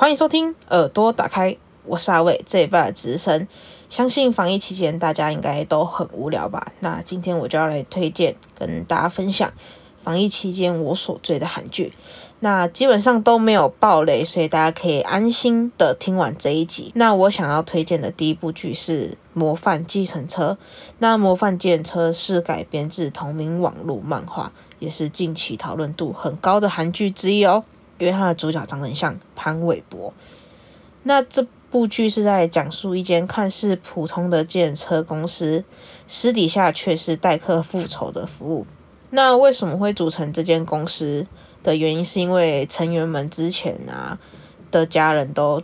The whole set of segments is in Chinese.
欢迎收听耳朵打开，我是阿伟，这一半的直升。相信防疫期间大家应该都很无聊吧？那今天我就要来推荐跟大家分享防疫期间我所追的韩剧。那基本上都没有爆雷，所以大家可以安心的听完这一集。那我想要推荐的第一部剧是《模范计程车》。那《模范计程车》是改编自同名网络漫画，也是近期讨论度很高的韩剧之一哦。因为他的主角长得很像潘玮柏。那这部剧是在讲述一间看似普通的建车公司，私底下却是代客复仇的服务。那为什么会组成这间公司的原因，是因为成员们之前啊的家人都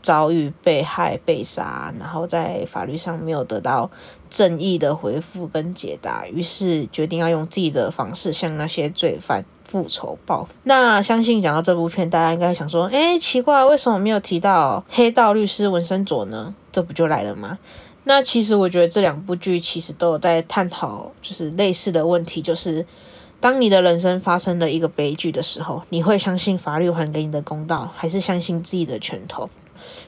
遭遇被害、被杀，然后在法律上没有得到正义的回复跟解答，于是决定要用自己的方式向那些罪犯。复仇报复。那相信讲到这部片，大家应该想说：哎，奇怪，为什么没有提到黑道律师文森佐呢？这不就来了吗？那其实我觉得这两部剧其实都有在探讨，就是类似的问题，就是当你的人生发生了一个悲剧的时候，你会相信法律还给你的公道，还是相信自己的拳头？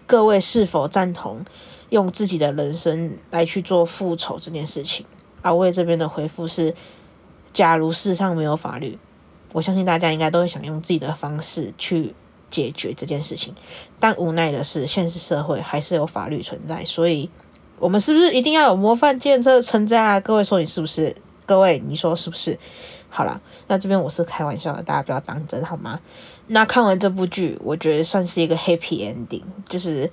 各位是否赞同用自己的人生来去做复仇这件事情？阿魏这边的回复是：假如世上没有法律。我相信大家应该都会想用自己的方式去解决这件事情，但无奈的是，现实社会还是有法律存在，所以我们是不是一定要有模范建设存在啊？各位说你是不是？各位你说是不是？好了，那这边我是开玩笑的，大家不要当真好吗？那看完这部剧，我觉得算是一个 happy ending，就是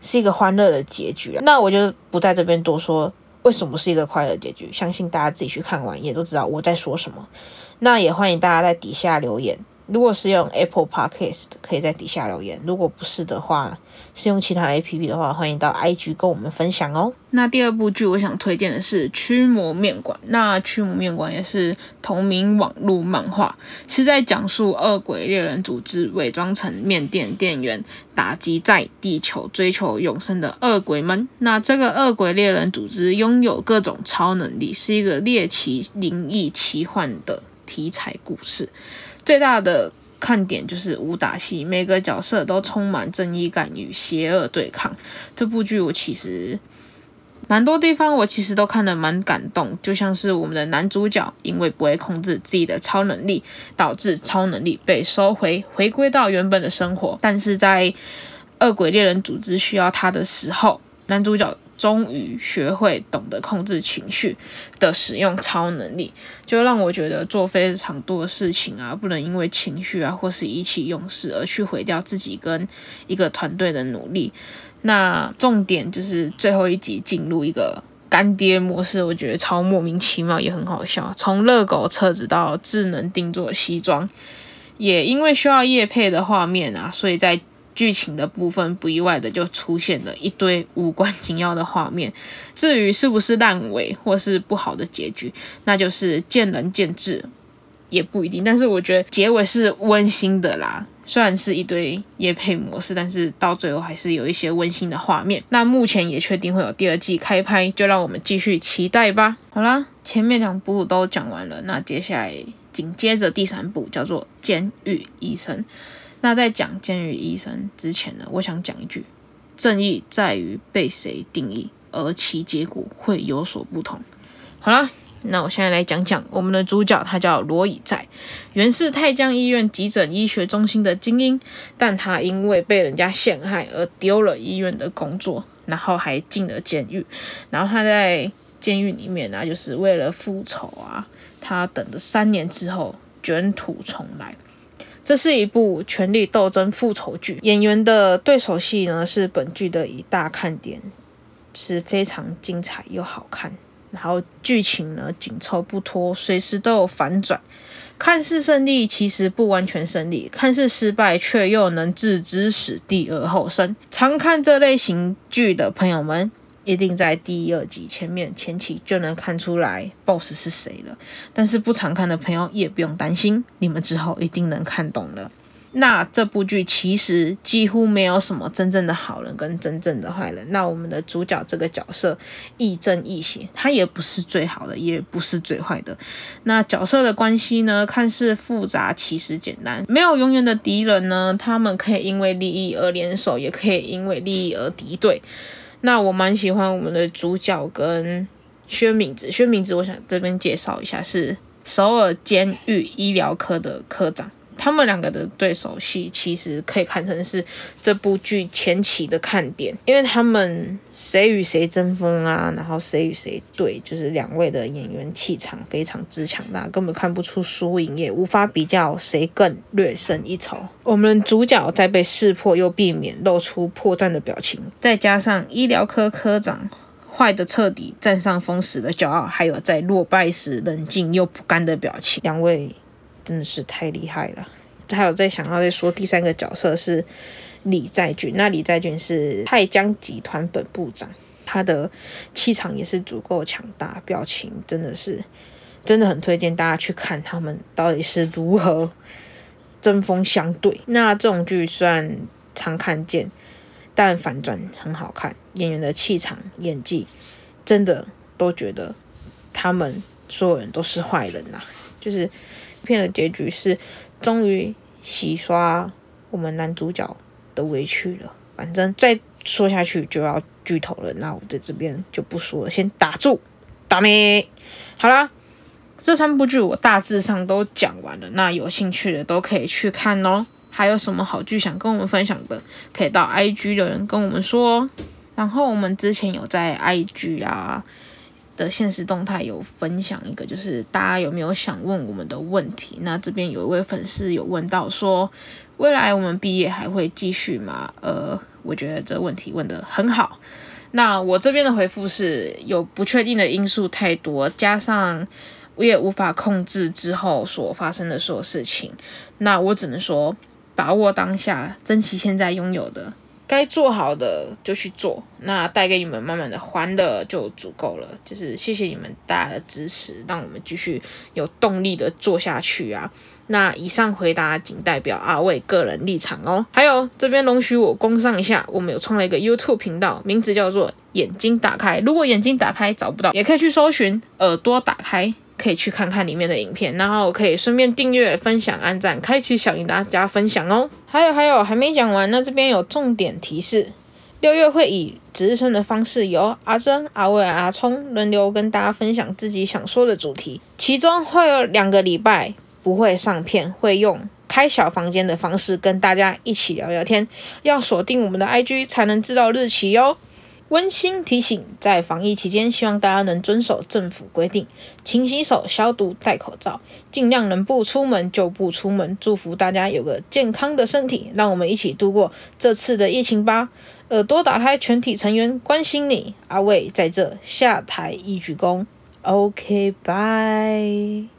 是一个欢乐的结局。那我就不在这边多说。为什么是一个快乐结局？相信大家自己去看完也都知道我在说什么。那也欢迎大家在底下留言。如果是用 Apple Podcast，可以在底下留言；如果不是的话，是用其他 APP 的话，欢迎到 IG 跟我们分享哦。那第二部剧我想推荐的是《驱魔面馆》。那《驱魔面馆》也是同名网络漫画，是在讲述恶鬼猎人组织伪装成面店店员，打击在地球追求永生的恶鬼们。那这个恶鬼猎人组织拥有各种超能力，是一个猎奇、灵异、奇幻的题材故事。最大的看点就是武打戏，每个角色都充满正义感与邪恶对抗。这部剧我其实蛮多地方我其实都看得蛮感动，就像是我们的男主角因为不会控制自己的超能力，导致超能力被收回，回归到原本的生活。但是在恶鬼猎人组织需要他的时候，男主角。终于学会懂得控制情绪的使用超能力，就让我觉得做非常多的事情啊，不能因为情绪啊或是意气用事而去毁掉自己跟一个团队的努力。那重点就是最后一集进入一个干爹模式，我觉得超莫名其妙也很好笑。从热狗车子到智能定做西装，也因为需要叶配的画面啊，所以在。剧情的部分不意外的就出现了一堆无关紧要的画面，至于是不是烂尾或是不好的结局，那就是见仁见智，也不一定。但是我觉得结尾是温馨的啦，虽然是一堆夜配模式，但是到最后还是有一些温馨的画面。那目前也确定会有第二季开拍，就让我们继续期待吧。好啦，前面两部都讲完了，那接下来紧接着第三部叫做《监狱医生》。那在讲监狱医生之前呢，我想讲一句：正义在于被谁定义，而其结果会有所不同。好了，那我现在来讲讲我们的主角，他叫罗以在，原是太江医院急诊医学中心的精英，但他因为被人家陷害而丢了医院的工作，然后还进了监狱。然后他在监狱里面呢，就是为了复仇啊，他等了三年之后卷土重来。这是一部权力斗争复仇剧，演员的对手戏呢是本剧的一大看点，是非常精彩又好看。然后剧情呢紧凑不拖，随时都有反转，看似胜利其实不完全胜利，看似失败却又能置之死地而后生。常看这类型剧的朋友们。一定在第二集前面前期就能看出来 BOSS 是谁了，但是不常看的朋友也不用担心，你们之后一定能看懂了。那这部剧其实几乎没有什么真正的好人跟真正的坏人。那我们的主角这个角色亦正亦邪，他也不是最好的，也不是最坏的。那角色的关系呢，看似复杂，其实简单。没有永远的敌人呢，他们可以因为利益而联手，也可以因为利益而敌对。那我蛮喜欢我们的主角跟薛敏子。薛敏子，我想这边介绍一下，是首尔监狱医疗科的科长。他们两个的对手戏其实可以看成是这部剧前期的看点，因为他们谁与谁争锋啊，然后谁与谁对，就是两位的演员气场非常之强大，根本看不出输赢，也无法比较谁更略胜一筹。我们主角在被识破又避免露出破绽的表情，再加上医疗科科长坏的彻底，占上风时的骄傲，还有在落败时冷静又不甘的表情，两位。真的是太厉害了！还有再想要再说第三个角色是李在俊，那李在俊是泰江集团本部长，他的气场也是足够强大，表情真的是真的很推荐大家去看他们到底是如何针锋相对。那这种剧虽然常看见，但反转很好看，演员的气场、演技真的都觉得他们所有人都是坏人呐，就是。片的结局是终于洗刷我们男主角的委屈了。反正再说下去就要剧透了，那我在这边就不说了，先打住，打咩？好啦，这三部剧我大致上都讲完了，那有兴趣的都可以去看哦。还有什么好剧想跟我们分享的，可以到 IG 留言跟我们说。然后我们之前有在 IG 啊。的现实动态有分享一个，就是大家有没有想问我们的问题？那这边有一位粉丝有问到说，未来我们毕业还会继续吗？呃，我觉得这问题问得很好。那我这边的回复是有不确定的因素太多，加上我也无法控制之后所发生的所有事情。那我只能说，把握当下，珍惜现在拥有的。该做好的就去做，那带给你们满满的欢乐就足够了。就是谢谢你们大家的支持，让我们继续有动力的做下去啊。那以上回答仅代表阿伟个人立场哦。还有这边容许我工上一下，我们有创了一个 YouTube 频道，名字叫做眼睛打开。如果眼睛打开找不到，也可以去搜寻耳朵打开。可以去看看里面的影片，然后可以顺便订阅、分享、按赞、开启小铃铛加分享哦。还有还有，还没讲完，那这边有重点提示：六月会以值日生的方式，由阿珍、阿伟、阿聪轮流跟大家分享自己想说的主题，其中会有两个礼拜不会上片，会用开小房间的方式跟大家一起聊聊天，要锁定我们的 IG 才能知道日期哟。温馨提醒：在防疫期间，希望大家能遵守政府规定，勤洗手、消毒、戴口罩，尽量能不出门就不出门。祝福大家有个健康的身体，让我们一起度过这次的疫情吧。耳朵打开，全体成员关心你。阿伟在这下台一鞠躬。OK，拜。